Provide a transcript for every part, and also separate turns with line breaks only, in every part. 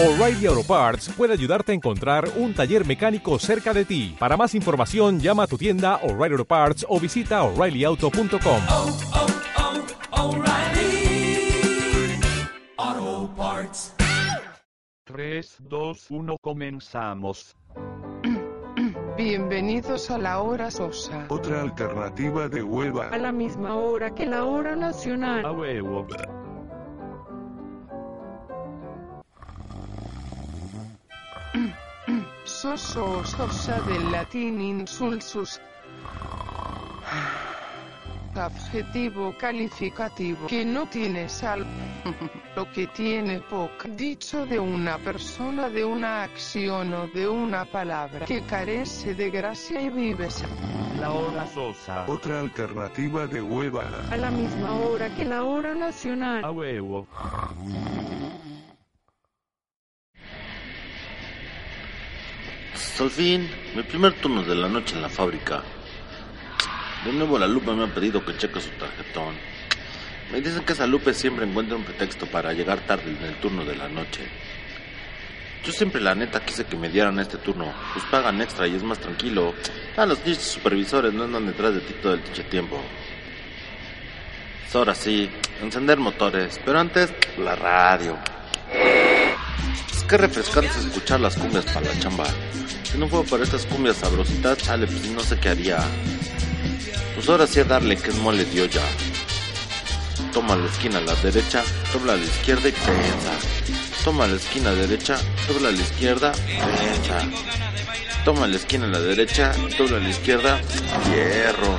O'Reilly Auto Parts puede ayudarte a encontrar un taller mecánico cerca de ti. Para más información, llama a tu tienda O'Reilly Auto Parts o visita oreillyauto.com.
oh, oh, O'Reilly Auto Parts.
3, 2, 1, comenzamos.
Bienvenidos a la hora sosa.
Otra alternativa de hueva.
a la misma hora que la hora nacional.
A huevo.
Soso o sosa del latín insulsus. Adjetivo calificativo que no tiene sal. Lo que tiene poca. Dicho de una persona, de una acción o de una palabra que carece de gracia y vive
La hora sosa.
Otra alternativa de hueva.
A la misma hora que la hora
A
nacional.
huevo.
Al fin, mi primer turno de la noche en la fábrica. De nuevo la Lupe me ha pedido que cheque su tarjetón. Me dicen que esa Lupe siempre encuentra un pretexto para llegar tarde en el turno de la noche. Yo siempre la neta quise que me dieran este turno, pues pagan extra y es más tranquilo. Ah, los supervisores no andan detrás de ti todo el dicho tiempo. Pues ahora sí, encender motores, pero antes la radio. Que refrescante es escuchar las cumbias para la chamba. Si no fuera por estas cumbias sabrositas, chale, pues no sé qué haría. Pues ahora sí a darle que es mole de olla. Toma la esquina a la derecha, dobla a la izquierda y prensa. Toma la esquina derecha, dobla a la izquierda, prensa. Toma la esquina a la derecha, dobla a la izquierda, hierro.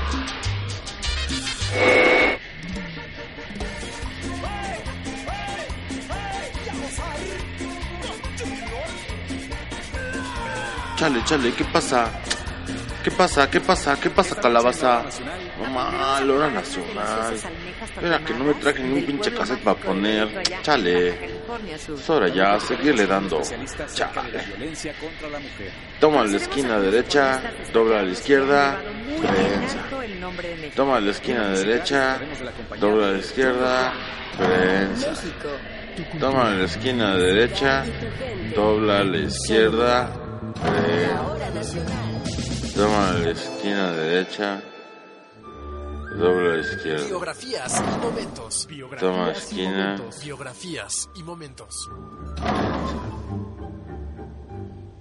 Chale, chale, ¿qué pasa? ¿Qué pasa? ¿Qué pasa? ¿Qué pasa, calabaza? Mamá, la hora nacional. Espera que no me traje ni un pinche cassette para poner. Chale. Es hora ya, seguirle dando. Chale. Toma la esquina derecha, dobla a la izquierda, prensa. Toma la esquina derecha, dobla a la izquierda, prensa. Toma la esquina derecha, dobla a la izquierda, Toma la esquina derecha, dobla a la izquierda.
Biografías y momentos.
Toma esquina,
Biografías y momentos.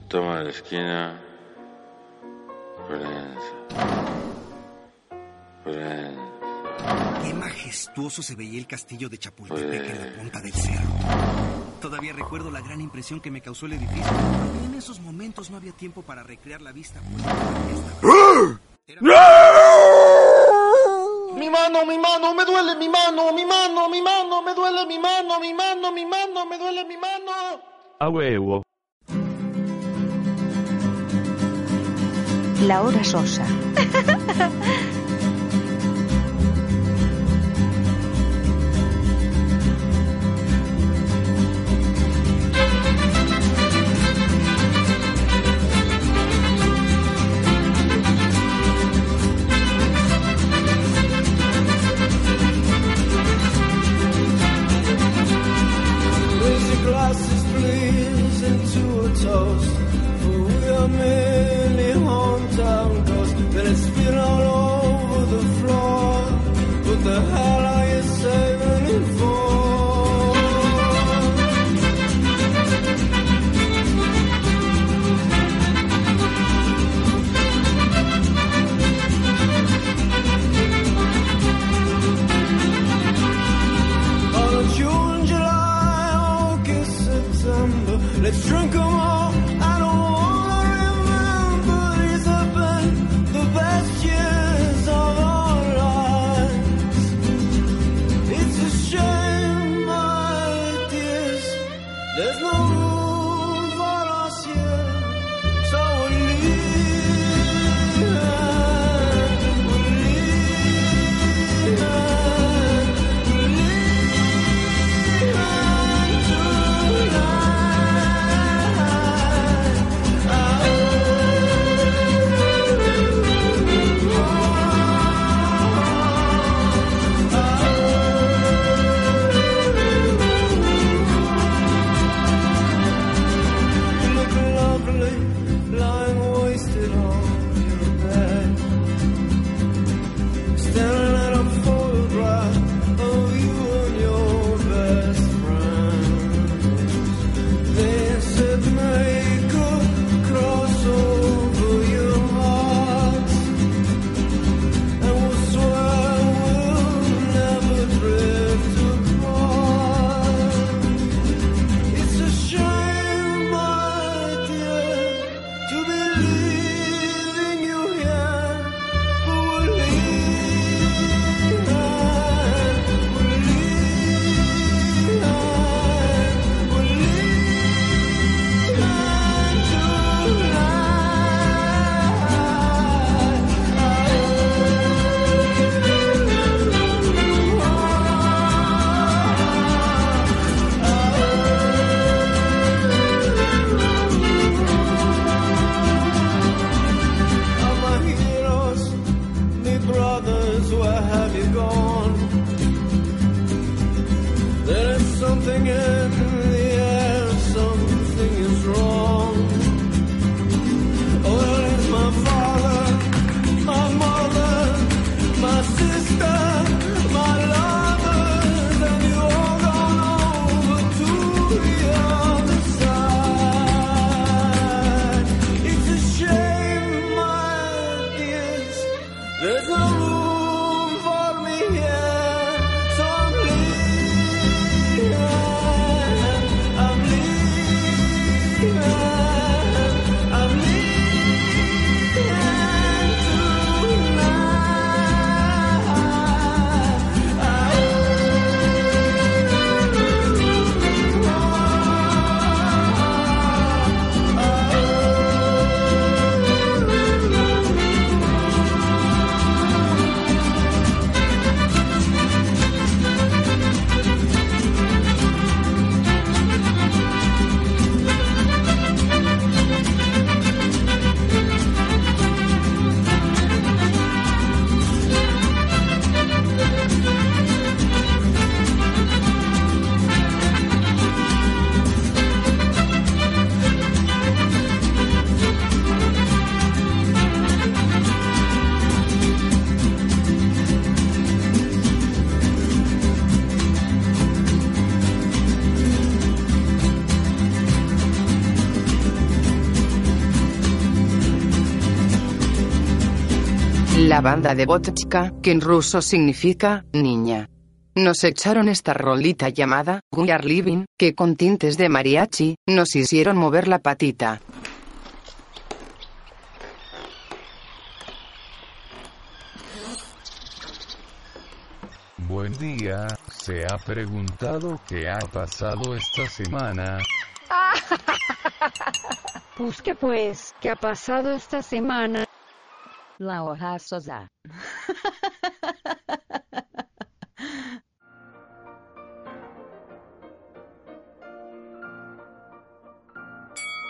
toma la esquina, prensa. Prensa.
Qué majestuoso se veía el castillo de Chapultepec en la punta del cerro. Todavía recuerdo la gran impresión que me causó el edificio. En esos momentos no había tiempo para recrear la vista.
Mi mano, mi mano, me duele mi mano, mi mano, mi mano, me duele mi mano, mi mano, mi mano, me duele mi mano.
A huevo.
La hora sosa.
glasses, please, into a toast. For we are merely hometown ghosts. Then it's spit all over the floor. What the hell Let's drink
la banda de Botchka, que en ruso significa niña. Nos echaron esta rolita llamada We Are Living, que con tintes de mariachi, nos hicieron mover la patita.
Buen día, ¿se ha preguntado qué ha pasado esta semana?
Pues que pues, ¿qué ha pasado esta semana?
La hoja sosa.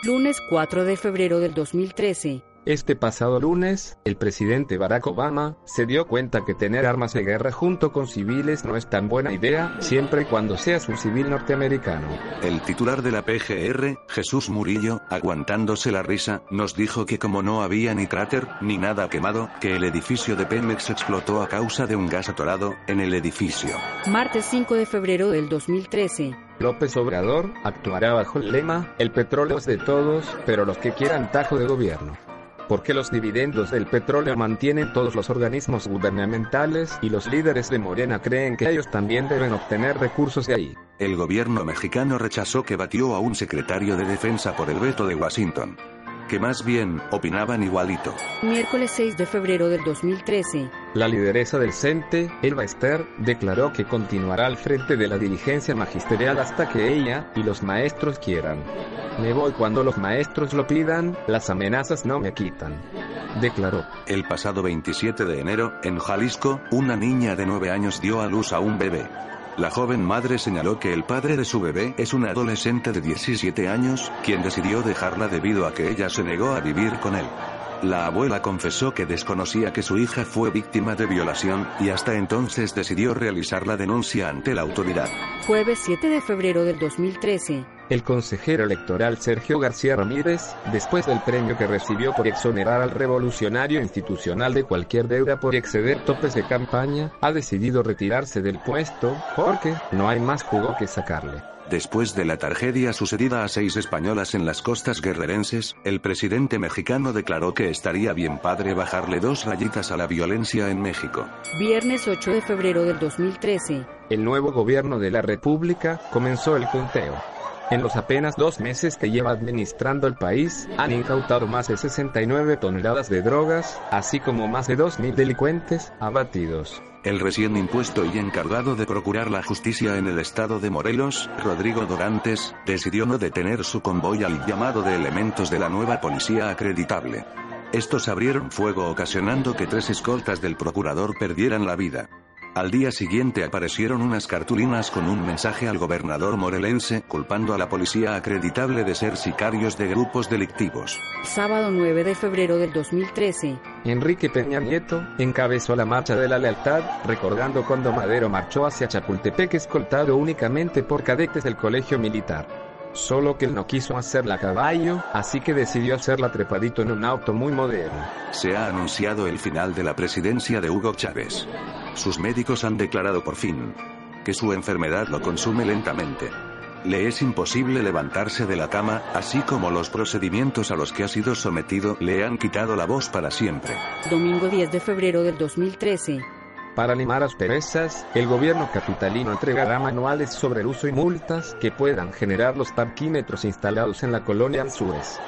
Lunes 4 de febrero del 2013.
Este pasado lunes, el presidente Barack Obama se dio cuenta que tener armas de guerra junto con civiles no es tan buena idea, siempre y cuando seas un civil norteamericano.
El titular de la PGR, Jesús Murillo, aguantándose la risa, nos dijo que como no había ni cráter, ni nada quemado, que el edificio de Pemex explotó a causa de un gas atorado en el edificio.
Martes 5 de febrero del 2013.
López Obrador actuará bajo el lema, el petróleo es de todos, pero los que quieran tajo de gobierno porque los dividendos del petróleo mantienen todos los organismos gubernamentales y los líderes de Morena creen que ellos también deben obtener recursos de ahí.
El gobierno mexicano rechazó que batió a un secretario de defensa por el veto de Washington. Que más bien, opinaban igualito.
Miércoles 6 de febrero del 2013.
La lideresa del CENTE, Elba Ester, declaró que continuará al frente de la dirigencia magisterial hasta que ella y los maestros quieran. Me voy cuando los maestros lo pidan, las amenazas no me quitan. Declaró.
El pasado 27 de enero, en Jalisco, una niña de 9 años dio a luz a un bebé. La joven madre señaló que el padre de su bebé es un adolescente de 17 años, quien decidió dejarla debido a que ella se negó a vivir con él. La abuela confesó que desconocía que su hija fue víctima de violación, y hasta entonces decidió realizar la denuncia ante la autoridad.
Jueves 7 de febrero del 2013.
El consejero electoral Sergio García Ramírez, después del premio que recibió por exonerar al revolucionario institucional de cualquier deuda por exceder topes de campaña, ha decidido retirarse del puesto, porque no hay más jugo que sacarle.
Después de la tragedia sucedida a seis españolas en las costas guerrerenses, el presidente mexicano declaró que estaría bien padre bajarle dos rayitas a la violencia en México.
Viernes 8 de febrero del 2013.
El nuevo gobierno de la República comenzó el conteo. En los apenas dos meses que lleva administrando el país, han incautado más de 69 toneladas de drogas, así como más de 2.000 delincuentes abatidos.
El recién impuesto y encargado de procurar la justicia en el estado de Morelos, Rodrigo Dorantes, decidió no detener su convoy al llamado de elementos de la nueva policía acreditable. Estos abrieron fuego ocasionando que tres escoltas del procurador perdieran la vida. Al día siguiente aparecieron unas cartulinas con un mensaje al gobernador morelense culpando a la policía acreditable de ser sicarios de grupos delictivos.
Sábado 9 de febrero del 2013.
Enrique Peña Nieto encabezó la marcha de la lealtad, recordando cuando Madero marchó hacia Chapultepec escoltado únicamente por cadetes del colegio militar. Solo que él no quiso hacerla a caballo, así que decidió hacerla trepadito en un auto muy moderno.
Se ha anunciado el final de la presidencia de Hugo Chávez. Sus médicos han declarado por fin que su enfermedad lo consume lentamente. Le es imposible levantarse de la cama, así como los procedimientos a los que ha sido sometido le han quitado la voz para siempre.
Domingo 10 de febrero del 2013.
Para limar asperezas, el gobierno capitalino entregará manuales sobre el uso y multas que puedan generar los parquímetros instalados en la colonia Anzúrez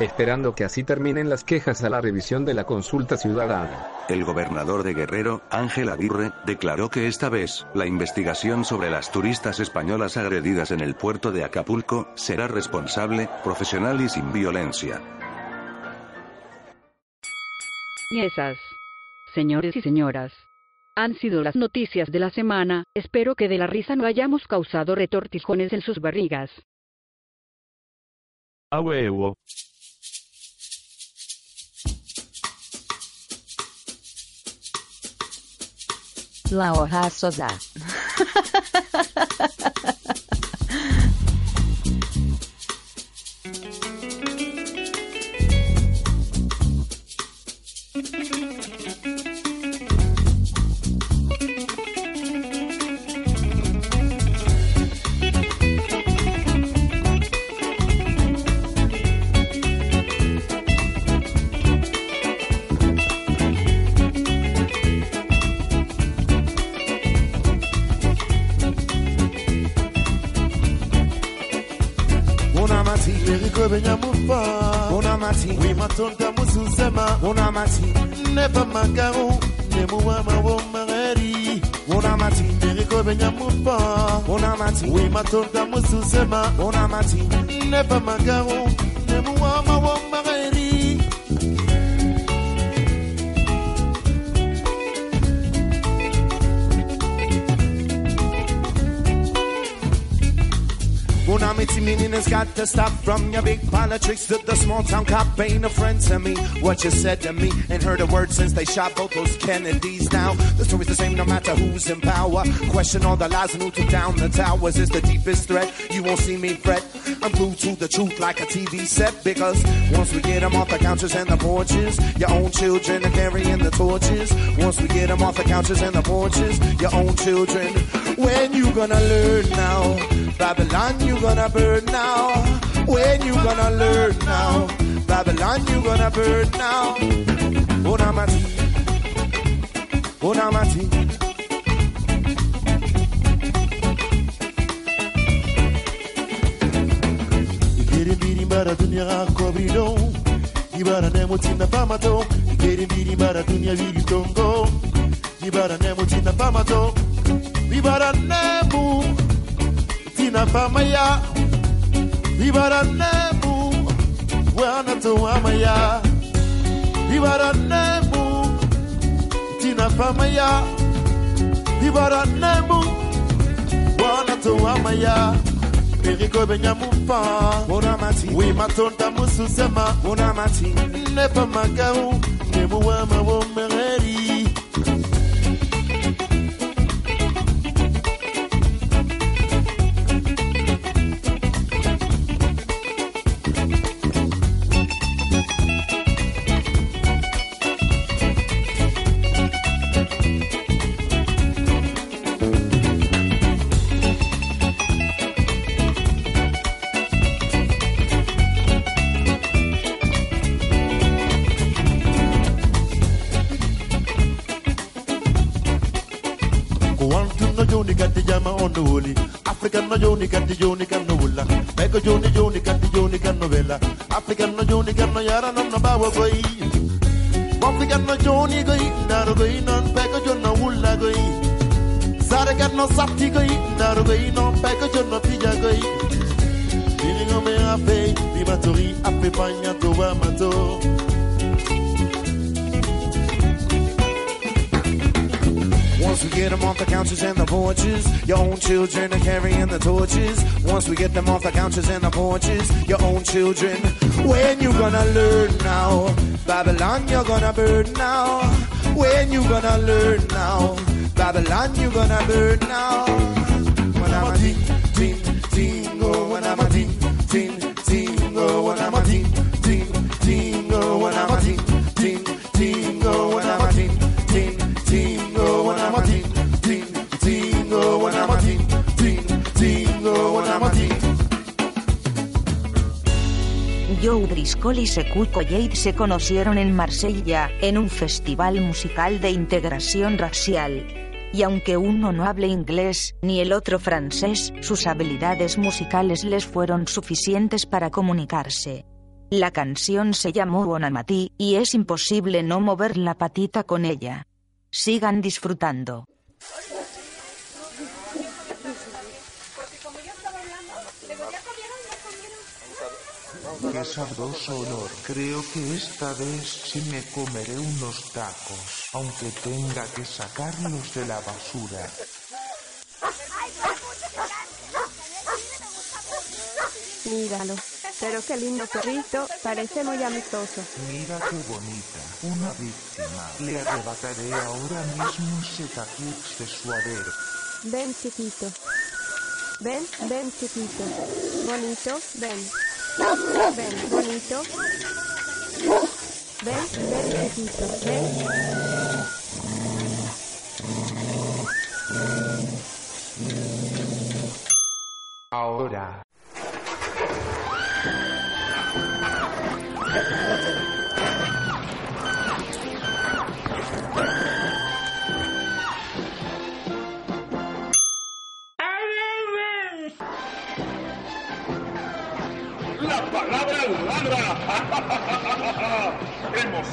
esperando que así terminen las quejas a la revisión de la consulta ciudadana.
El gobernador de Guerrero, Ángel Aguirre, declaró que esta vez, la investigación sobre las turistas españolas agredidas en el puerto de Acapulco, será responsable, profesional y sin violencia.
Y esas, señores y señoras, han sido las noticias de la semana, espero que de la risa no hayamos causado retortijones en sus barrigas.
A huevo.
La hoja sosa.
sonta mususema una mati muwa ma nemuwa mawomageri una mati ne neriko benya mupa una mati we matonta mususema una mati ne pa magaru ne muwa ma nemuwa mawomageri meaning has got to stop from your big politics to the small town cop ain't a friend to me. What you said to me ain't heard a word since they shot both those Kennedys. Now the story's the same no matter who's in power. Question all the lies and who took down the towers is the deepest threat. You won't see me fret. I'm glued to the truth like a TV set because once we get them off the couches and the porches, your own children are carrying the torches. Once we get them off the couches and the porches, your own children. When you gonna learn now? Babylon, you gonna burn now. When you gonna learn now? Babylon, you gonna burn now. Oh, Onamati, Onamati. Oh, Igeri mbiri mbara dunia kobrido Ibara nemo tina pamato Igeri mbiri mbara dunia viri tongo Ibara nemo tina pamato vibaranemu tina famaya. Vibaranemu wana tuamaya. Vibaranemu tina famaya. Vibaranemu wana tuamaya. Perigo benyamupa Bonamati Oui matonda mususema Bonamati Nepa magau Nemuwama womereri digam na yara nam na bawa goy Bofi na joni goy non Sare gat na sapti goy naru goy non na pija goy Dili ngome ape di matori ape panya to wa Once we get them off the couches and the porches, your own children are carrying the torches. Once we get them off the couches and the porches, your own children. When you gonna learn now? Babylon, you're gonna burn now. When you gonna learn now? Babylon, you're gonna burn now.
Joe Driscoll y Sekou Yates se conocieron en Marsella, en un festival musical de integración racial. Y aunque uno no hable inglés, ni el otro francés, sus habilidades musicales les fueron suficientes para comunicarse. La canción se llamó Bonamati, y es imposible no mover la patita con ella. Sigan disfrutando.
Qué sabroso olor. Creo que esta vez sí me comeré unos tacos, aunque tenga que sacarlos de la basura.
Míralo. Pero qué lindo perrito, parece muy amistoso.
Mira qué bonita, una víctima. Le arrebataré ahora mismo ese taquix de suadero.
Ven, chiquito. Ven, ven, chiquito. Bonito, ven. Ven, bonito. Ven, ven, chiquito. Ven.
Ahora.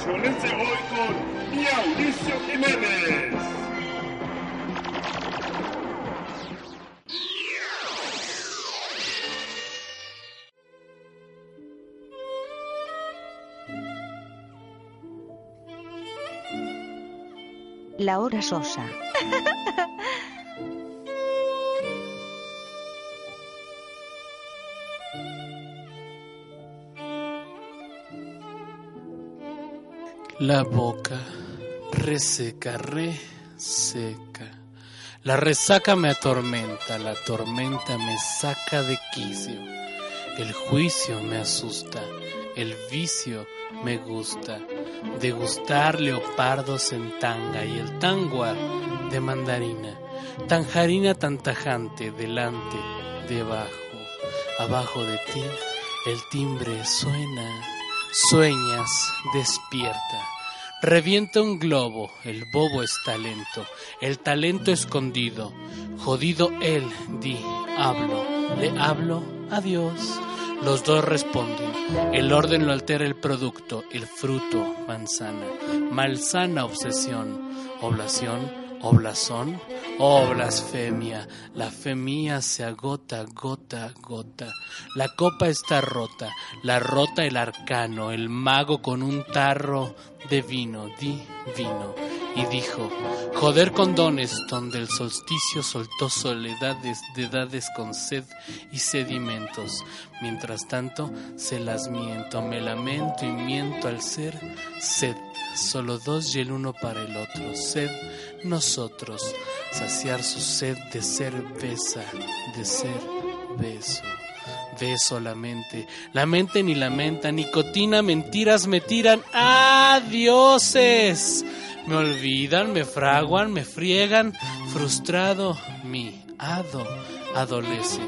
Emocionense hoy con Mauricio Jiménez.
La hora sosa.
La boca reseca, reseca. La resaca me atormenta, la tormenta me saca de quicio. El juicio me asusta, el vicio me gusta. Degustar leopardos en tanga y el tangua de mandarina. Tanjarina tan tajante, delante, debajo. Abajo de ti el timbre suena. Sueñas, despierta. Revienta un globo, el bobo está lento, el talento escondido. Jodido él, di, hablo, le hablo, adiós. Los dos responden. El orden lo altera el producto, el fruto, manzana. Malsana obsesión, oblación, oblazón, oh blasfemia. La fe mía se agota, gota, gota. La copa está rota, la rota el arcano, el mago con un tarro de vino, di vino. Y dijo, joder con dones, donde el solsticio soltó soledades de edades con sed y sedimentos. Mientras tanto, se las miento, me lamento y miento al ser sed. Solo dos y el uno para el otro. Sed nosotros, saciar su sed de ser besa, de ser beso. Beso la mente, la mente ni lamenta, nicotina, mentiras me tiran. ¡Adioses! Me olvidan, me fraguan, me friegan, frustrado mi hado adolece,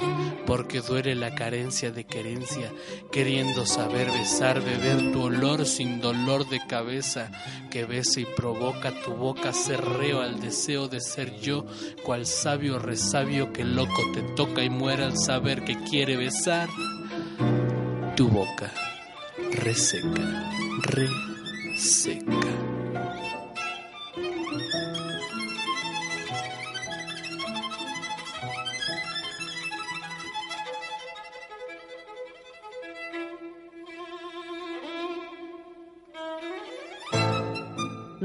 porque duele la carencia de querencia, queriendo saber besar, beber tu olor sin dolor de cabeza, que besa y provoca tu boca cerreo al deseo de ser yo, cual sabio resabio que loco te toca y muere al saber que quiere besar tu boca reseca, reseca.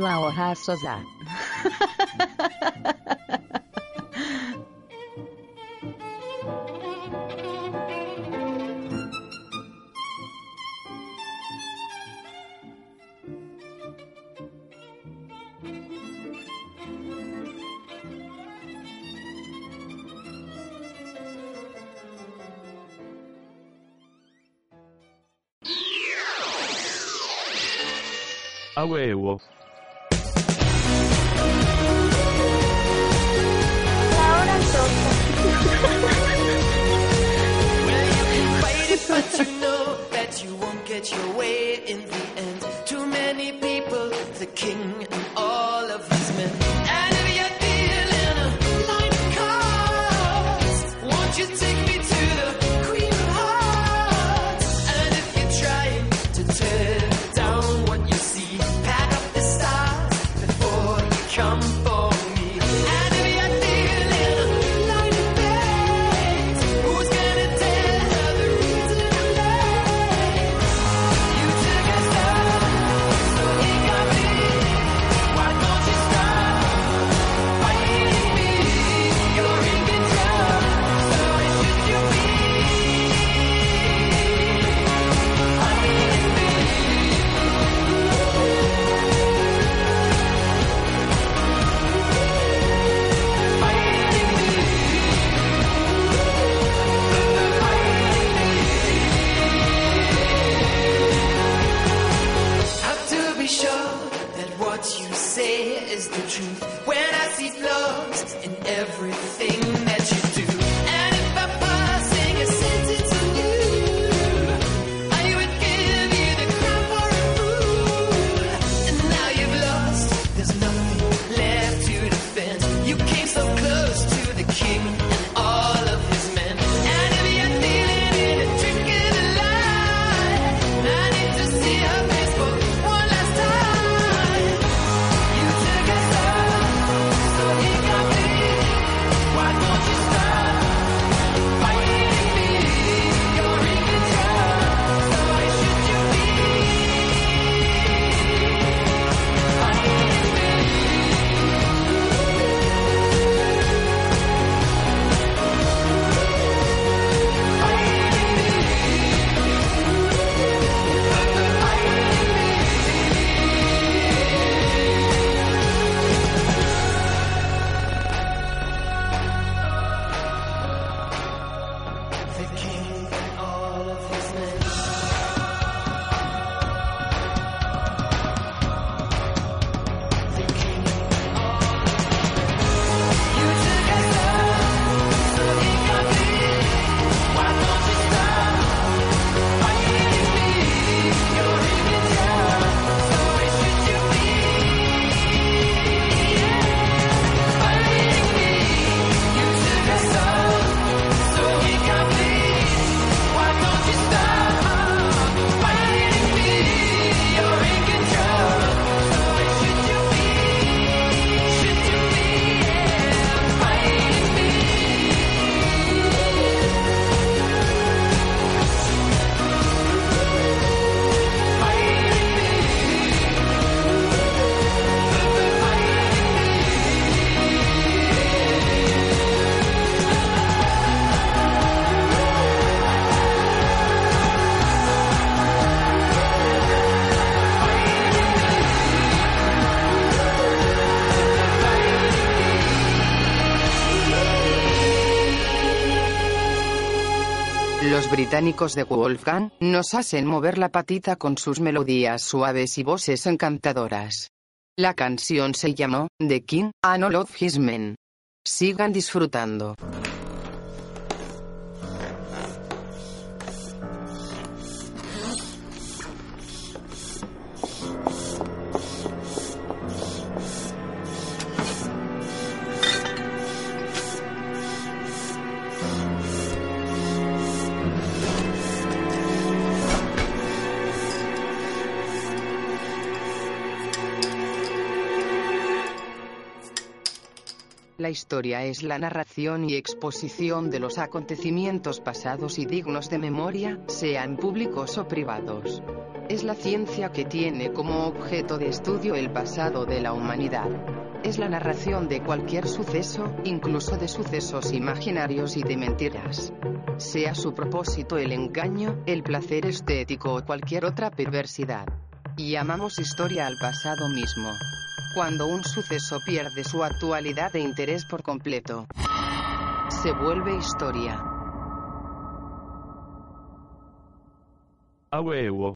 Laura Souza.
A huevo.
But you know that you won't get your way in the end. Too many people, the king
británicos de Wolfgang nos hacen mover la patita con sus melodías suaves y voces encantadoras. La canción se llamó The King and All of His Men. Sigan disfrutando. La historia es la narración y exposición de los acontecimientos pasados y dignos de memoria, sean públicos o privados. Es la ciencia que tiene como objeto de estudio el pasado de la humanidad. Es la narración de cualquier suceso, incluso de sucesos imaginarios y de mentiras. Sea su propósito el engaño, el placer estético o cualquier otra perversidad. Llamamos historia al pasado mismo. Cuando un suceso pierde su actualidad e interés por completo, se vuelve historia.
A huevo.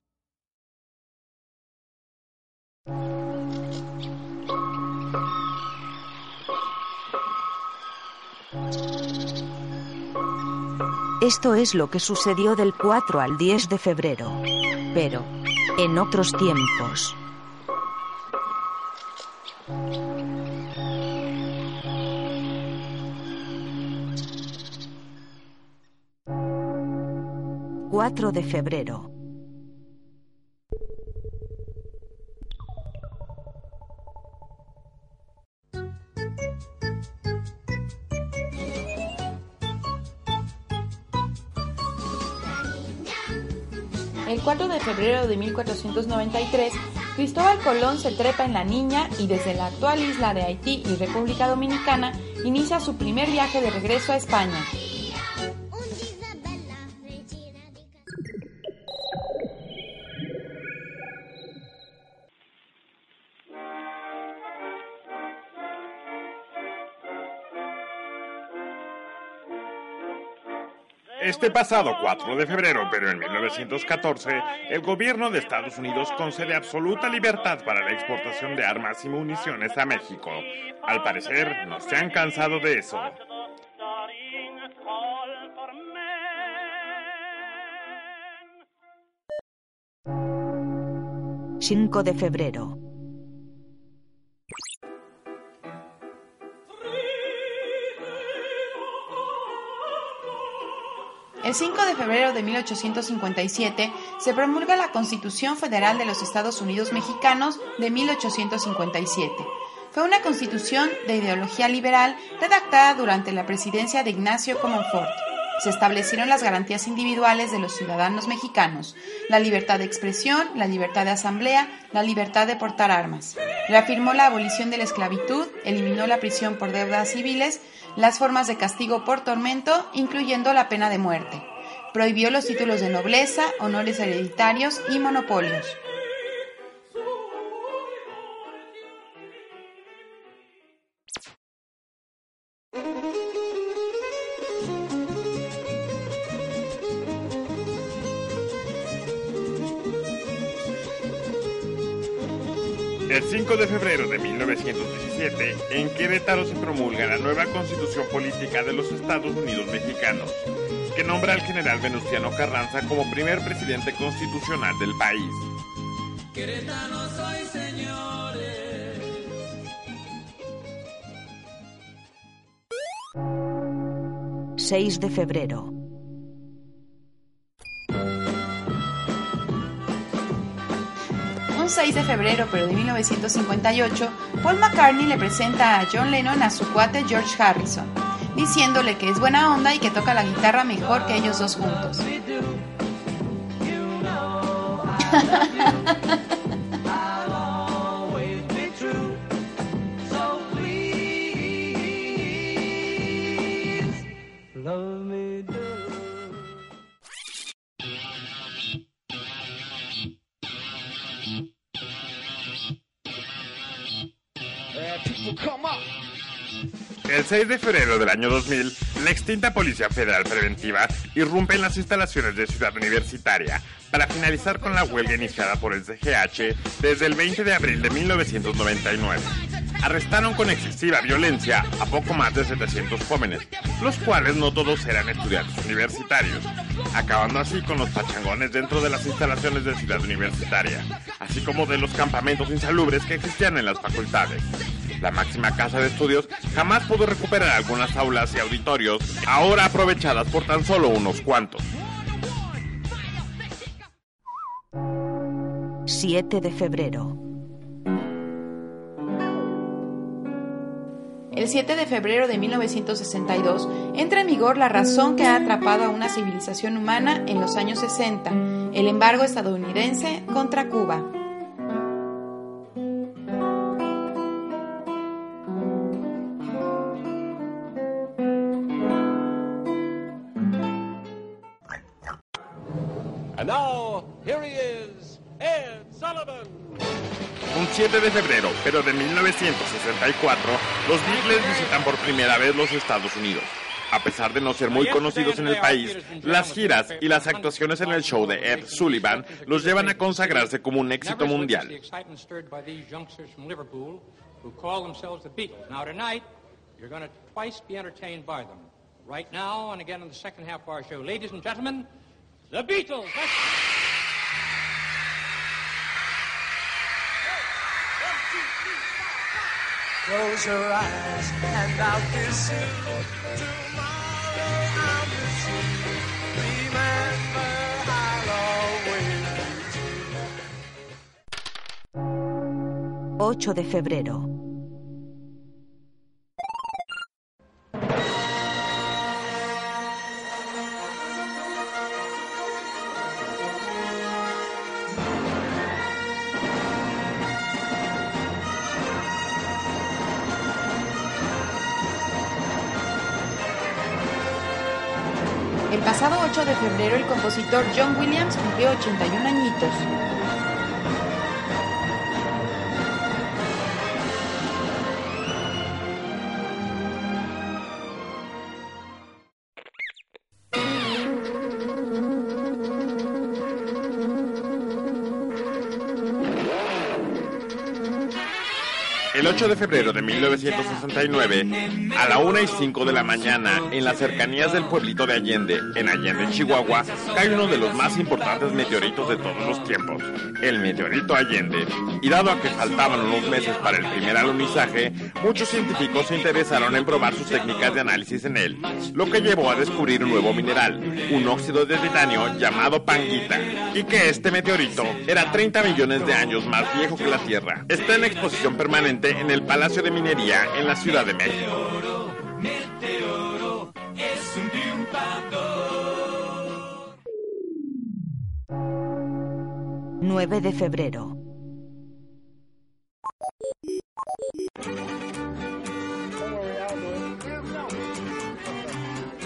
Esto es lo que sucedió del 4 al 10 de febrero. Pero, en otros tiempos. ...4 de febrero...
El 4 de febrero de 1493, Cristóbal Colón se trepa en la Niña y desde la actual isla de Haití y República Dominicana inicia su primer viaje de regreso a España.
Este pasado 4 de febrero, pero en 1914, el gobierno de Estados Unidos concede absoluta libertad para la exportación de armas y municiones a México. Al parecer, no se han cansado de eso.
...5 de febrero...
El 5 de febrero de 1857 se promulga la Constitución Federal de los Estados Unidos Mexicanos de 1857. Fue una constitución de ideología liberal redactada durante la presidencia de Ignacio Comonfort. Se establecieron las garantías individuales de los ciudadanos mexicanos, la libertad de expresión, la libertad de asamblea, la libertad de portar armas. Reafirmó la abolición de la esclavitud, eliminó la prisión por deudas civiles, las formas de castigo por tormento, incluyendo la pena de muerte. Prohibió los títulos de nobleza, honores hereditarios y monopolios.
Constitución política de los Estados Unidos mexicanos, que nombra al general Venustiano Carranza como primer presidente constitucional del país.
Querétaro soy, señores.
6 de febrero.
Un 6 de febrero, pero de 1958, Paul McCartney le presenta a John Lennon a su cuate George Harrison, diciéndole que es buena onda y que toca la guitarra mejor que ellos dos juntos.
El 6 de febrero del año 2000, la extinta Policía Federal Preventiva irrumpe en las instalaciones de Ciudad Universitaria para finalizar con la huelga iniciada por el CGH desde el 20 de abril de 1999. Arrestaron con excesiva violencia a poco más de 700 jóvenes, los cuales no todos eran estudiantes universitarios, acabando así con los pachangones dentro de las instalaciones de Ciudad Universitaria, así como de los campamentos insalubres que existían en las facultades. La máxima casa de estudios jamás pudo recuperar algunas aulas y auditorios, ahora aprovechadas por tan solo unos cuantos.
7 de febrero.
El 7 de febrero de 1962 entra en vigor la razón que ha atrapado a una civilización humana en los años 60, el embargo estadounidense contra Cuba.
And now, here he is, Ed Sullivan.
Un 7 de febrero, pero de 1964, los Beatles visitan por primera vez los Estados Unidos. A pesar de no ser muy conocidos en el país, las giras y las actuaciones en el show de Ed Sullivan los llevan a consagrarse como un éxito mundial.
Right now, and again in the second half of our show. Ladies and gentlemen, the Beatles.
Close your eyes and I'll kiss you. Tomorrow I'll miss you. Remember, I'll always be
8 de febrero.
8 de febrero el compositor John Williams cumplió 81 añitos.
El 8 de febrero de 1969, a la 1 y 5 de la mañana, en las cercanías del pueblito de Allende, en Allende, Chihuahua, cae uno de los más importantes meteoritos de todos los tiempos, el meteorito Allende. Y dado a que faltaban unos meses para el primer alunizaje, muchos científicos se interesaron en probar sus técnicas de análisis en él, lo que llevó a descubrir un nuevo mineral, un óxido de titanio llamado panguita, y que este meteorito era 30 millones de años más viejo que la Tierra. Está en exposición permanente en el Palacio de Minería en la Ciudad de México.
Meteoro es un triunfador.
9 de febrero.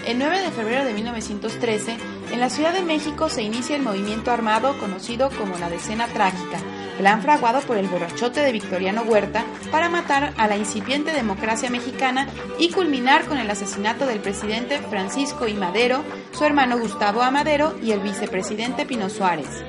El 9 de febrero de 1913, en la Ciudad de México se inicia el movimiento armado conocido como la Decena Trágica, plan fraguado por el borrachote de Victoriano Huerta para matar a la incipiente democracia mexicana y culminar con el asesinato del presidente Francisco I. Madero, su hermano Gustavo A. Madero y el vicepresidente Pino Suárez.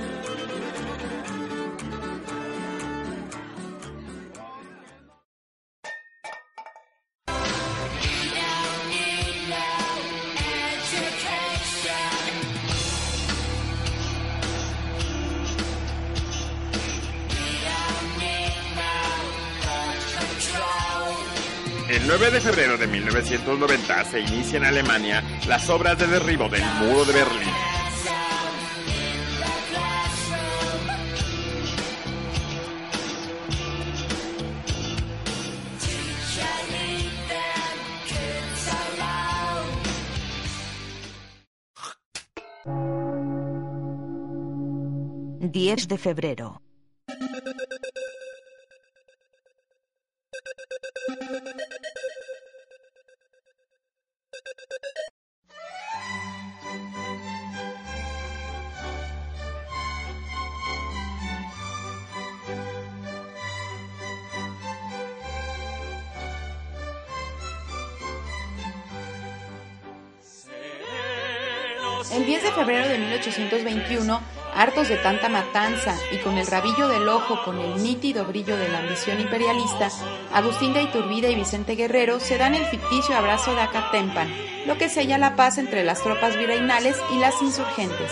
1990 se inicia en Alemania las obras de derribo del muro de Berlín.
...10 de febrero
1921, hartos de tanta matanza y con el rabillo del ojo con el nítido brillo de la ambición imperialista, Agustín de Iturbide y Vicente Guerrero se dan el ficticio abrazo de Acatempan, lo que sella la paz entre las tropas virreinales y las insurgentes.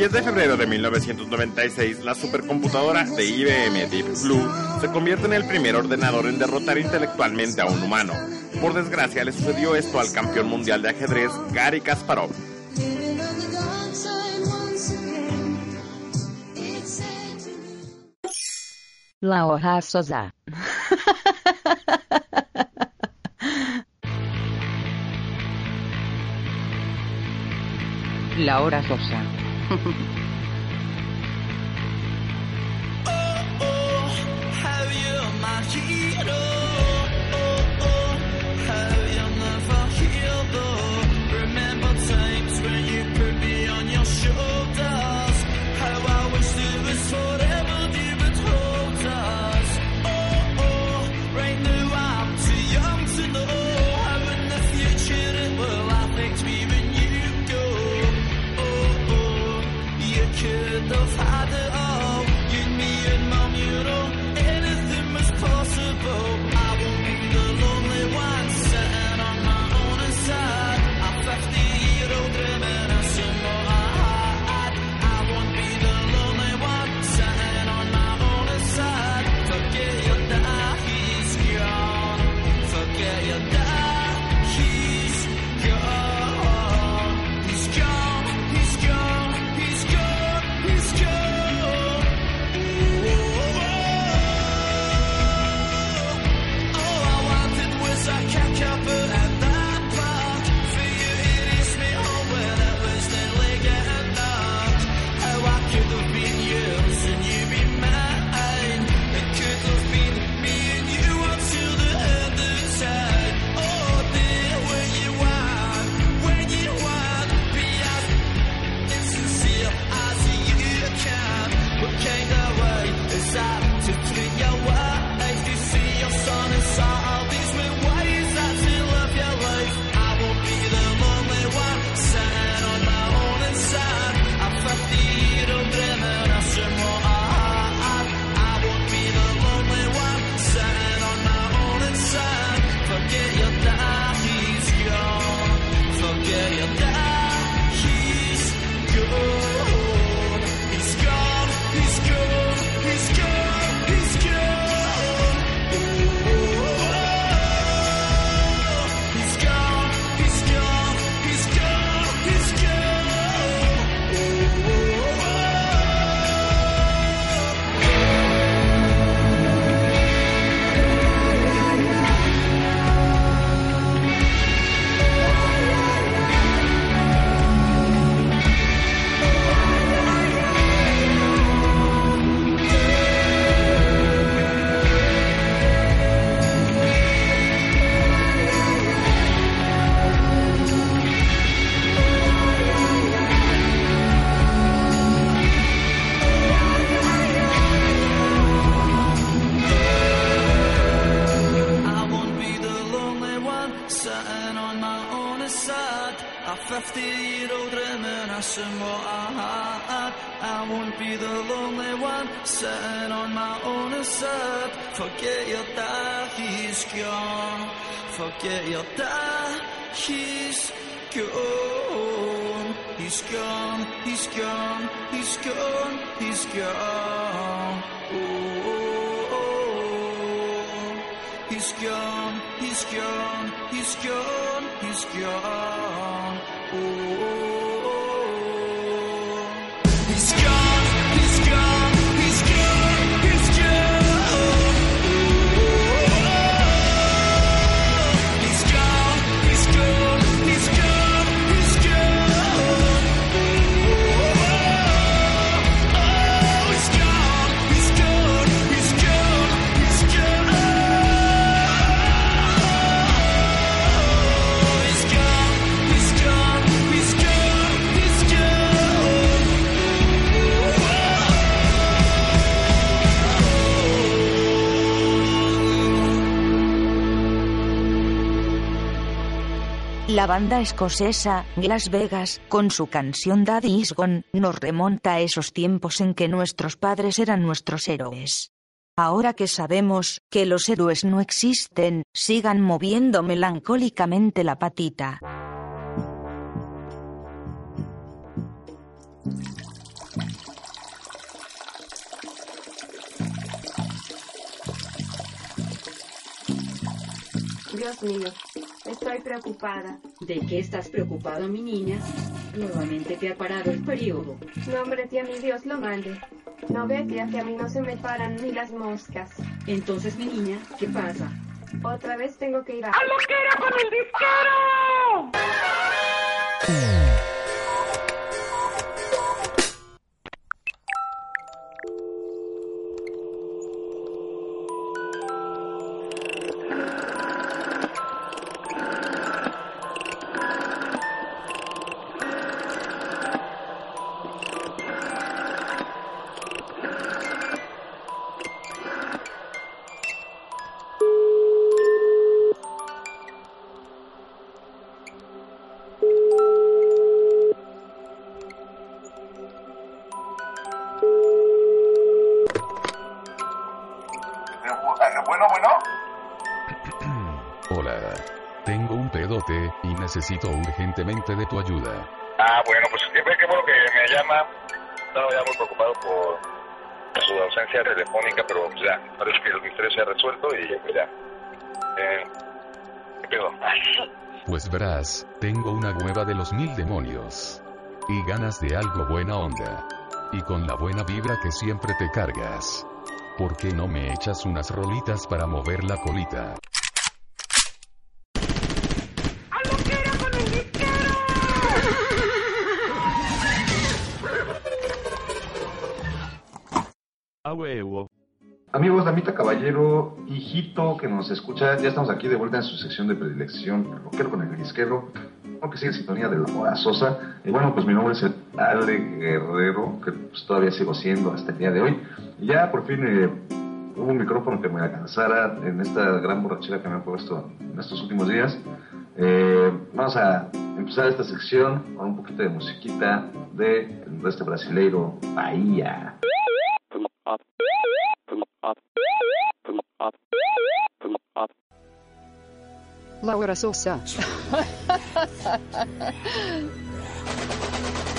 10 de febrero de 1996, la supercomputadora de IBM Deep Blue se convierte en el primer ordenador en derrotar intelectualmente a un humano. Por desgracia, le sucedió esto al campeón mundial de ajedrez Gary Kasparov.
La hoja sosa.
La hora sosa thank
La banda escocesa Las Vegas, con su canción Daddy Is Gone, nos remonta a esos tiempos en que nuestros padres eran nuestros héroes. Ahora que sabemos que los héroes no existen, sigan moviendo melancólicamente la patita.
Dios mío, estoy preocupada.
¿De qué estás preocupado, mi niña? Nuevamente te ha parado el periodo.
No, hombre, tía, mi Dios lo mande. No ve, tía, que a mí no se me paran ni las moscas.
Entonces, mi niña, ¿qué pasa?
Otra vez tengo que ir a...
¡A lo que era con el disquero!
Necesito urgentemente de tu ayuda.
Ah, bueno, pues qué, bueno que me llama. Estaba ya muy preocupado por su ausencia telefónica, pero pues ya, parece que el misterio se ha resuelto y ya. Eh, ¿Qué pedo?
Pues verás, tengo una hueva de los mil demonios. Y ganas de algo buena onda. Y con la buena vibra que siempre te cargas. ¿Por qué no me echas unas rolitas para mover la colita?
Amigos, Damita Caballero, hijito que nos escucha, ya estamos aquí de vuelta en su sección de predilección, rockero con el disquero, que sigue en sintonía de la hora sosa. Y bueno, pues mi nombre es Ale Guerrero, que pues, todavía sigo siendo hasta el día de hoy. Y ya por fin eh, hubo un micrófono que me alcanzara en esta gran borrachera que me han puesto en estos últimos días. Eh, vamos a empezar esta sección con un poquito de musiquita de, de este brasileiro Bahía.
Laura Souza.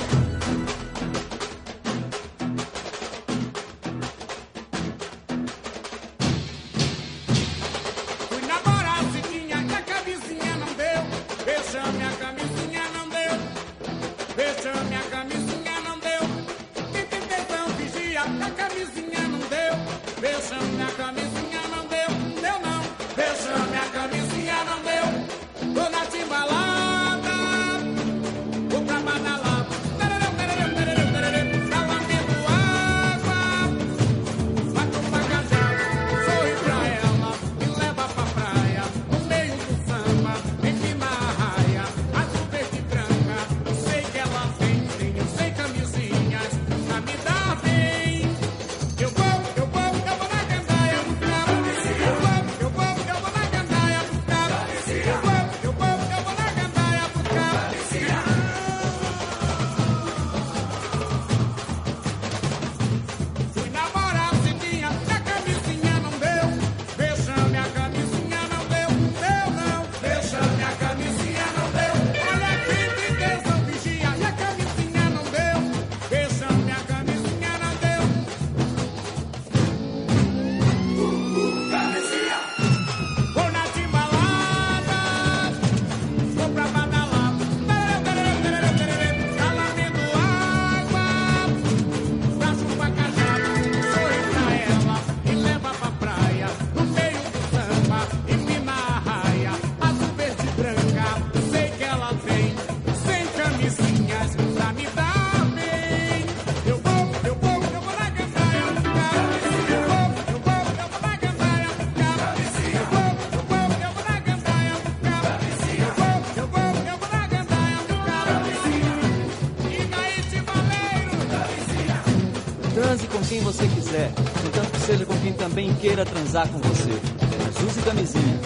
quiser, contanto que seja com quem também queira transar com você. Mas use camisinha.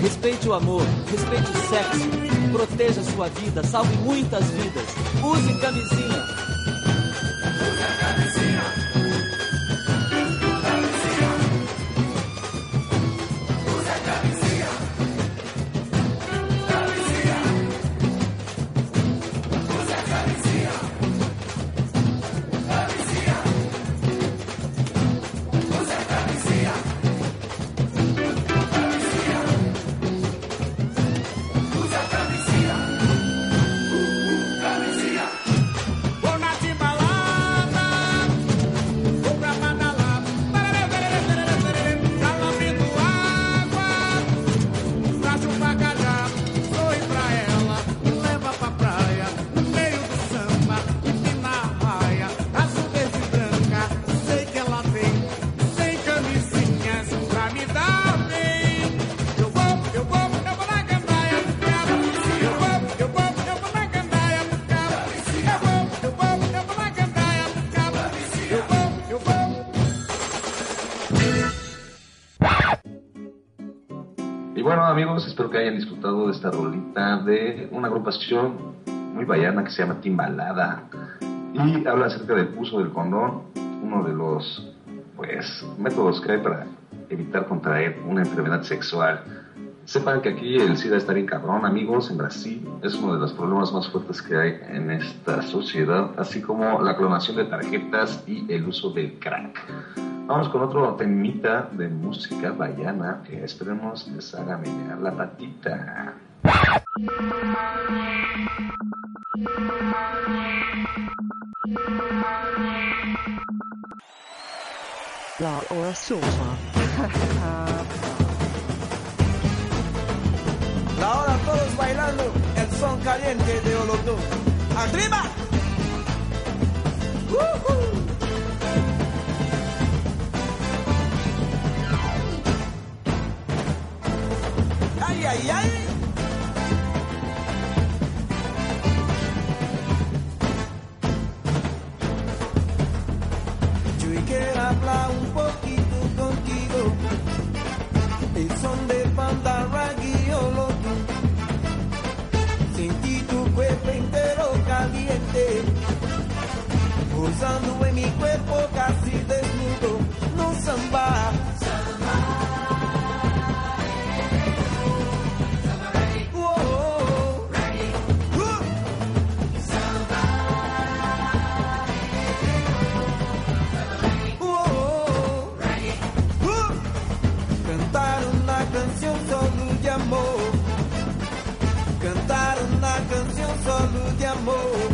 Respeite o amor, respeite o sexo, proteja sua vida, salve muitas vidas. Use camisinha.
Y bueno, amigos, espero que hayan disfrutado de esta rolita de una agrupación muy bayana que se llama Timbalada y habla acerca del uso del condón, uno de los pues métodos que hay para evitar contraer una enfermedad sexual. Sepan que aquí el SIDA está bien cabrón, amigos, en Brasil es uno de los problemas más fuertes que hay en esta sociedad, así como la clonación de tarjetas y el uso del crack. Vamos con otro temita de música bayana que esperemos les haga menear la patita.
La hora el son caliente de Olodum. ¡Arriba! ¡Ay, ay, ay! Yo quiero hablar un poquito contigo. El son de panda raguiolo. En mi cuerpo casi desnudo. No samba samba re. Cantaron la canción solo de amor. Cantaron la canción solo de amor.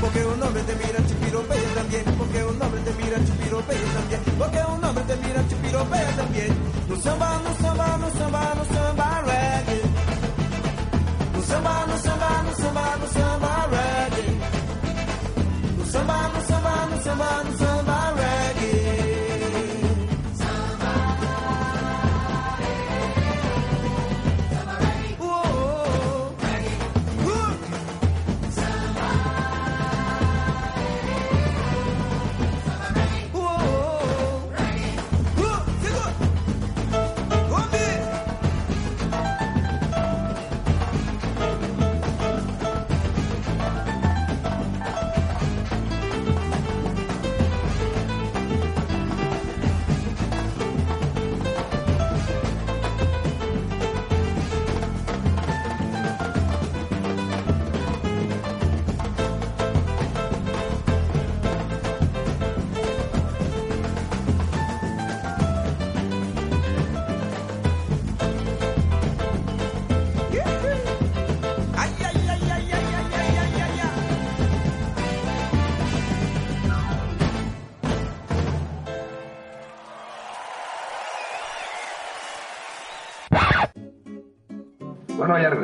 Porque el nombre de mira. Chupiropea también. Porque un hombre te mira, chupiropea también. Porque un hombre te mira, chupiropea también. No samba, no samba, no samba, no samba reggae. No samba, no samba, no samba, no samba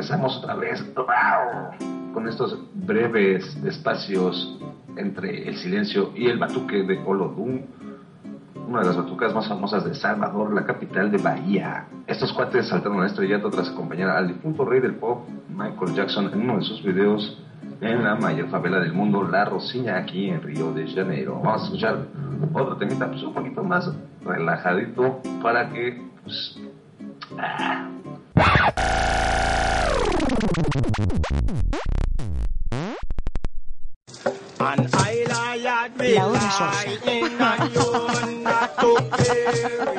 regresamos otra vez con estos breves espacios entre el silencio y el batuque de Olodum, una de las batucas más famosas de Salvador, la capital de Bahía. Estos cuates saltaron al estrellato tras acompañar al difunto rey del pop, Michael Jackson, en uno de sus videos en la mayor favela del mundo, La Rosiña, aquí en Río de Janeiro. Vamos a escuchar otro temita pues, un poquito más relajadito para que... Pues, ah.
An island yard
La
will
hora
lie
sosa.
in a you not to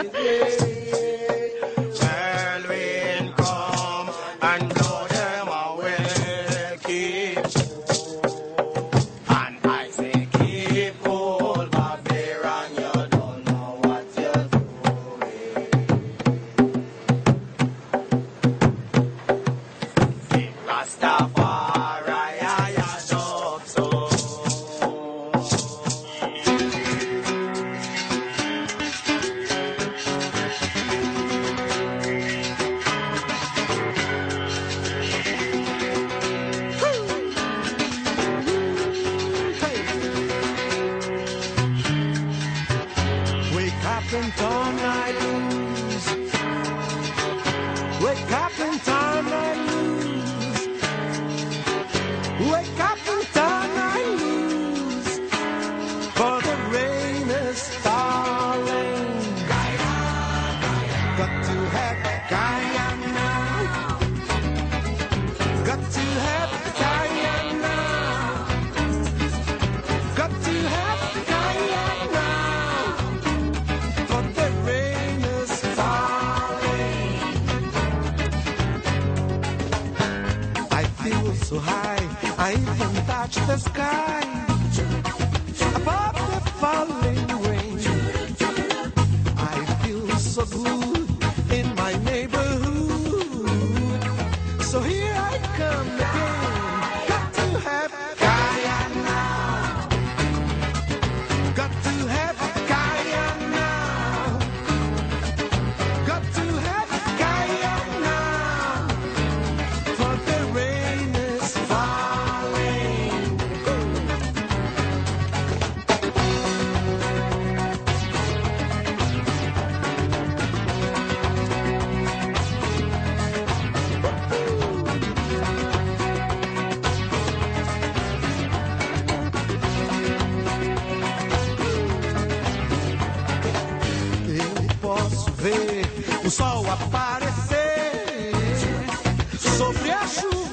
sobre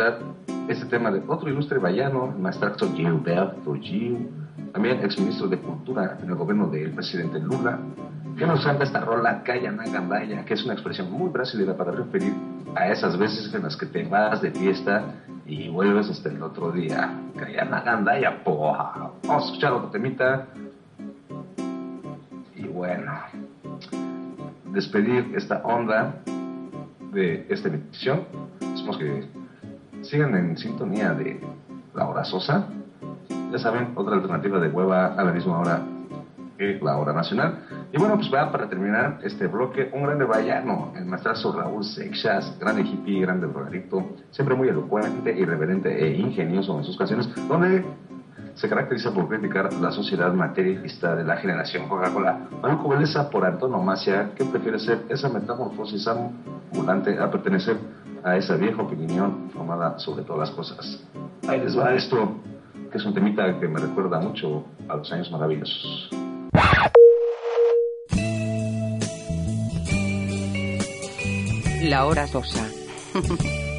escuchar este tema de otro ilustre vallano, el maestrazo Gilberto Gil, también exministro de Cultura en el gobierno del presidente Lula, que nos canta esta rola Cayana Gandaya, que es una expresión muy brasileña para referir a esas veces en las que te vas de fiesta y vuelves hasta el otro día. Cayana Gandaya, poja. Vamos a escuchar otro temita. Y bueno, despedir esta onda de esta emisión. Esperamos que sigan en sintonía de la hora sosa. Ya saben, otra alternativa de hueva a la misma hora que la hora nacional. Y bueno, pues va para terminar este bloque, un grande vallano, el maestrazo Raúl Seixas, grande hippie, grande drogadicto, siempre muy elocuente, irreverente e ingenioso en sus canciones, donde se caracteriza por criticar la sociedad materialista de la generación Coca-Cola. Beleza por antonomasia, que prefiere ser esa metamorfosis ambulante a pertenecer a esa vieja opinión formada sobre todas las cosas. Ahí les va esto, que es un temita que me recuerda mucho a los años maravillosos.
La hora sosa.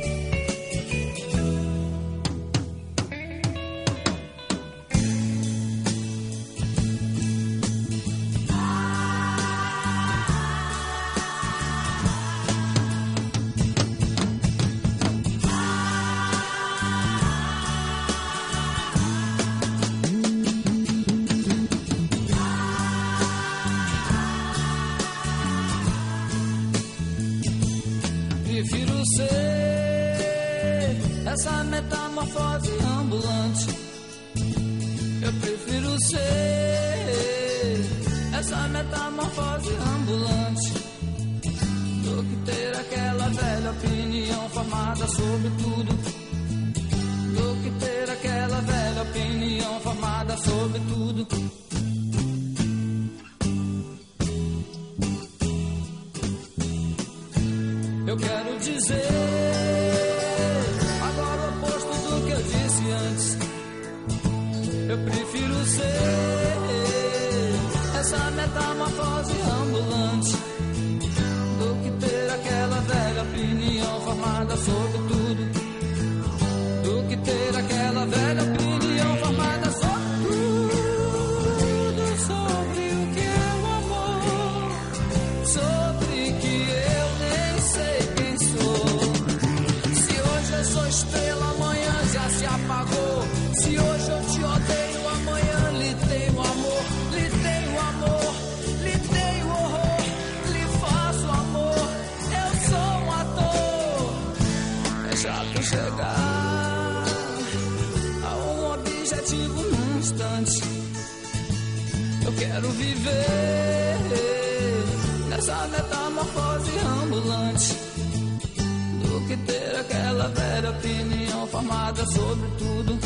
sobre tudo.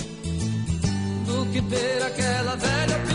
Do que ter aquela velha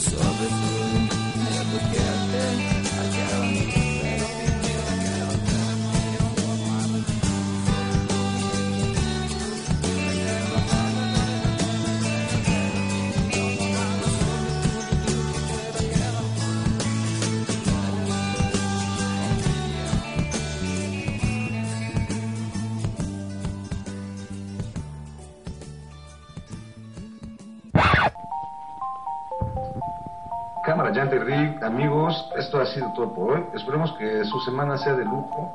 sobre tudo. É do que
Rick, amigos, esto ha sido todo por hoy. Esperemos que su semana sea de lujo,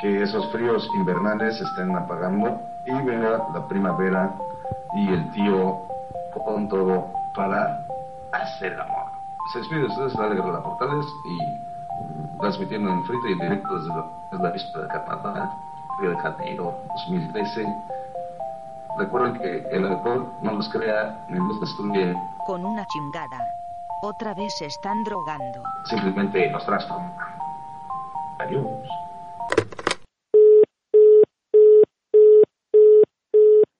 que esos fríos invernales estén apagando y venga la primavera y el tío con todo para hacer el amor. Se despide de ustedes Alegre la Portales y transmitiendo en frito y en directo desde la, víspera de Canadá, Río de Janeiro 2013. Recuerden que el alcohol no los crea ni los destruye,
Con una chingada. Otra vez se están drogando.
simplemente nos transforma. Adiós.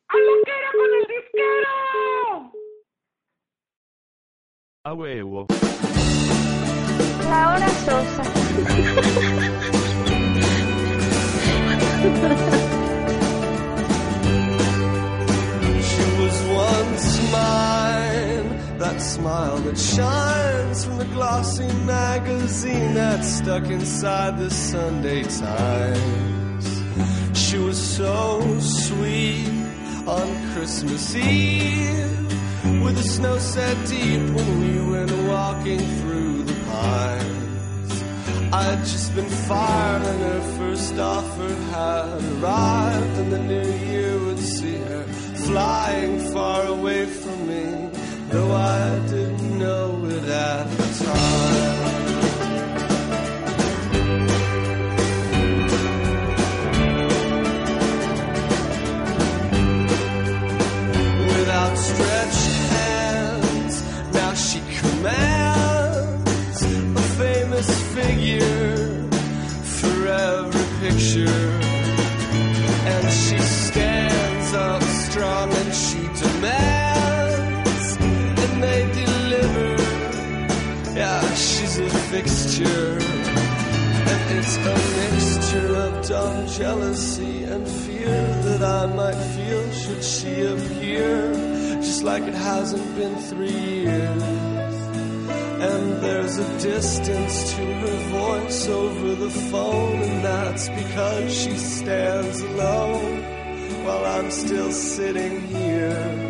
¡A lo que era con el disquero!
A huevo.
La hora sosa.
that smile that shines from the glossy magazine that's stuck inside the Sunday Times. She was so sweet on Christmas Eve, with the snow set deep when we went walking through the pines. I'd just been fired and her first offer had arrived and the new year would see her flying far away from me, though I didn't know it at the time. Outstretched hands, now she commands a
Christmas figure for every picture. And she stands up strong and she demands, fixture. And it's a mixture of dumb jealousy and fear that I might feel should she appear, just like it hasn't been three years. And there's a distance to her voice over the phone, and that's because she stands alone while I'm still sitting here.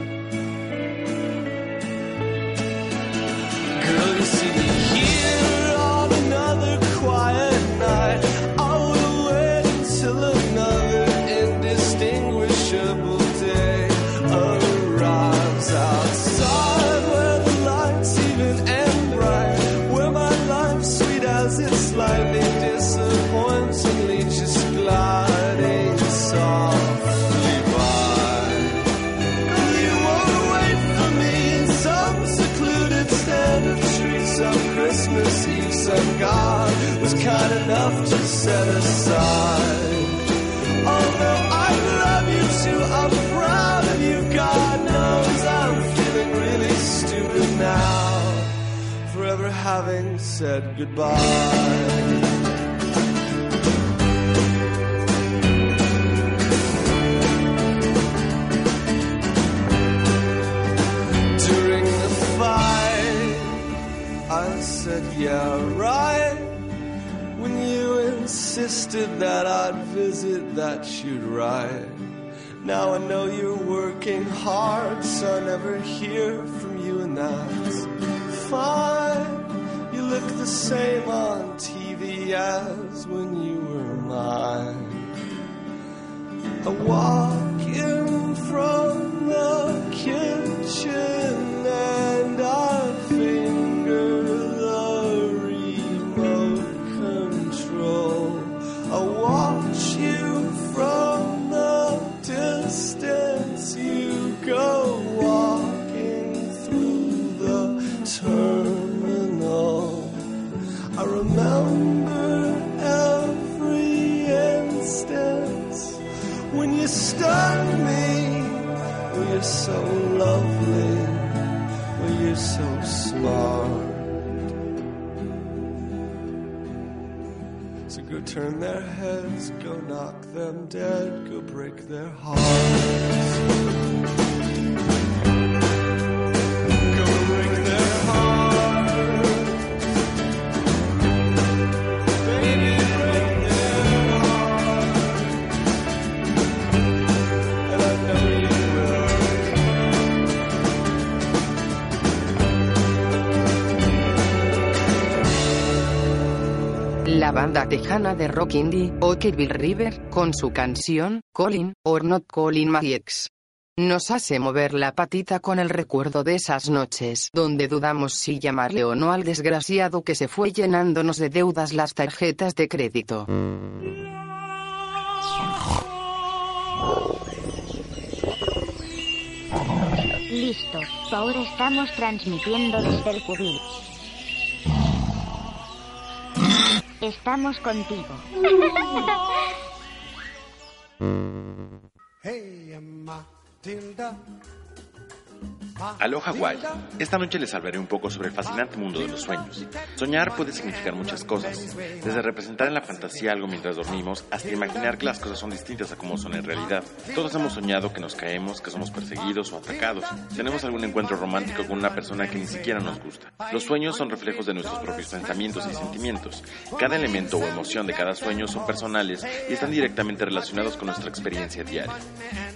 Said goodbye. During the fight, I said, yeah, right. When you insisted that I'd visit, that you'd write. Now I know you're working hard, so I never hear from you, and that's fine. Same on TV as when you were mine. I walk turn their heads, go knock them dead, go break their hearts.
Banda tejana de rock indie, Oakville River, con su canción, Colin, or Not Colin My Ex. Nos hace mover la patita con el recuerdo de esas noches, donde dudamos si llamarle o no al desgraciado que se fue llenándonos de deudas las tarjetas de crédito.
Listo, ahora estamos transmitiendo desde el cubil. Estamos contigo.
Aloha Hawaii. Esta noche les hablaré un poco sobre el fascinante mundo de los sueños. Soñar puede significar muchas cosas, desde representar en la fantasía algo mientras dormimos hasta imaginar que las cosas son distintas a como son en realidad. Todos hemos soñado que nos caemos, que somos perseguidos o atacados. Tenemos algún encuentro romántico con una persona que ni siquiera nos gusta. Los sueños son reflejos de nuestros propios pensamientos y sentimientos. Cada elemento o emoción de cada sueño son personales y están directamente relacionados con nuestra experiencia diaria.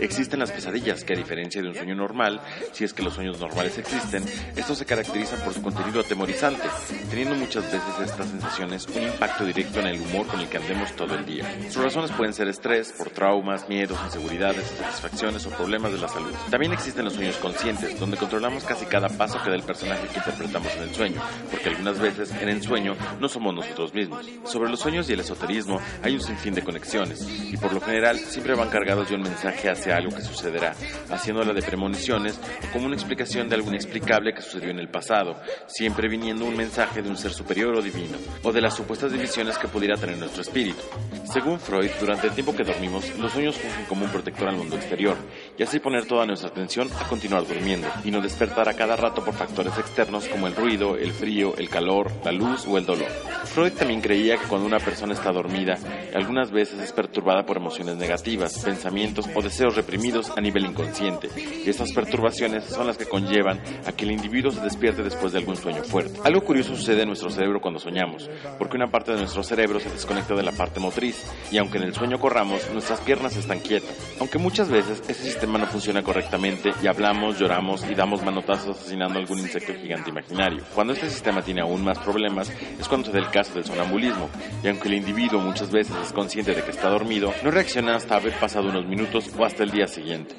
Existen las pesadillas que a diferencia de un sueño normal, si es que los sueños normales existen, estos se caracterizan por su contenido atemorizante, teniendo muchas veces estas sensaciones un impacto directo en el humor con el que andemos todo el día. Sus razones pueden ser estrés, por traumas, miedos, inseguridades, insatisfacciones o problemas de la salud. También existen los sueños conscientes, donde controlamos casi cada paso que da el personaje que interpretamos en el sueño, porque algunas veces en el sueño no somos nosotros mismos. Sobre los sueños y el esoterismo hay un sinfín de conexiones, y por lo general siempre van cargados de un mensaje hacia algo que sucederá, haciéndola de premoniciones o como una explicación de algo inexplicable que sucedió en el pasado, siempre viniendo un mensaje de un ser superior o divino, o de las supuestas divisiones que pudiera tener nuestro espíritu. Según Freud, durante el tiempo que dormimos, los sueños fungen como un protector al mundo exterior, y así poner toda nuestra atención a continuar durmiendo, y no despertar a cada rato por factores externos como el ruido, el frío, el calor, la luz o el dolor. Freud también creía que cuando una persona está dormida, algunas veces es perturbada por emociones negativas, pensamientos o deseos reprimidos a nivel inconsciente, y estas perturbaciones son las que conllevan a que el individuo se despierte después de algún sueño fuerte. Algo curioso sucede en nuestro cerebro cuando soñamos, porque una parte de nuestro cerebro se desconecta de la parte motriz, y aunque en el sueño corramos, nuestras piernas están quietas. Aunque muchas veces ese sistema no funciona correctamente y hablamos, lloramos y damos manotazos asesinando algún insecto gigante imaginario. Cuando este sistema tiene aún más problemas es cuando se da el caso del sonambulismo, y aunque el individuo muchas veces es consciente de que está dormido, no reacciona hasta haber pasado unos minutos o hasta el día siguiente.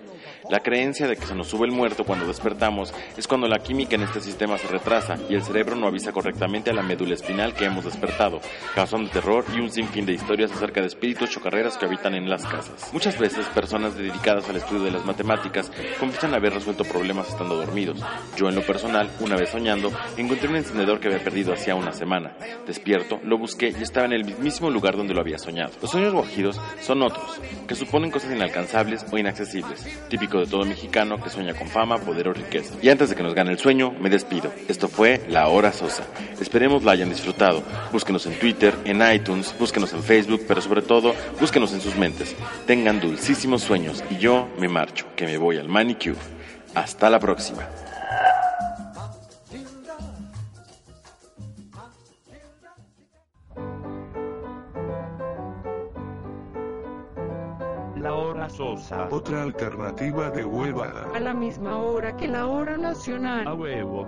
La creencia de que se nos sube el muerto cuando despertamos es cuando la química en este sistema se retrasa y el cerebro no avisa correctamente a la médula espinal que hemos despertado, causando terror y un sinfín de historias acerca de espíritus chocarreras que habitan en las casas. Muchas veces personas dedicadas al estudio de las matemáticas confiesan haber resuelto problemas estando dormidos. Yo en lo personal, una vez soñando, encontré un encendedor que había perdido hacía una semana. Despierto, lo busqué y estaba en el mismísimo lugar donde lo había soñado. Los sueños guajidos son otros, que suponen cosas inalcanzables o inaccesibles, de todo mexicano que sueña con fama, poder o riqueza. Y antes de que nos gane el sueño, me despido. Esto fue La Hora Sosa. Esperemos la hayan disfrutado. Búsquenos en Twitter, en iTunes, búsquenos en Facebook, pero sobre todo, búsquenos en sus mentes. Tengan dulcísimos sueños y yo me marcho, que me voy al manicure. Hasta la próxima.
La sosa.
Otra alternativa de huevada.
A la misma hora que la hora nacional.
A huevo.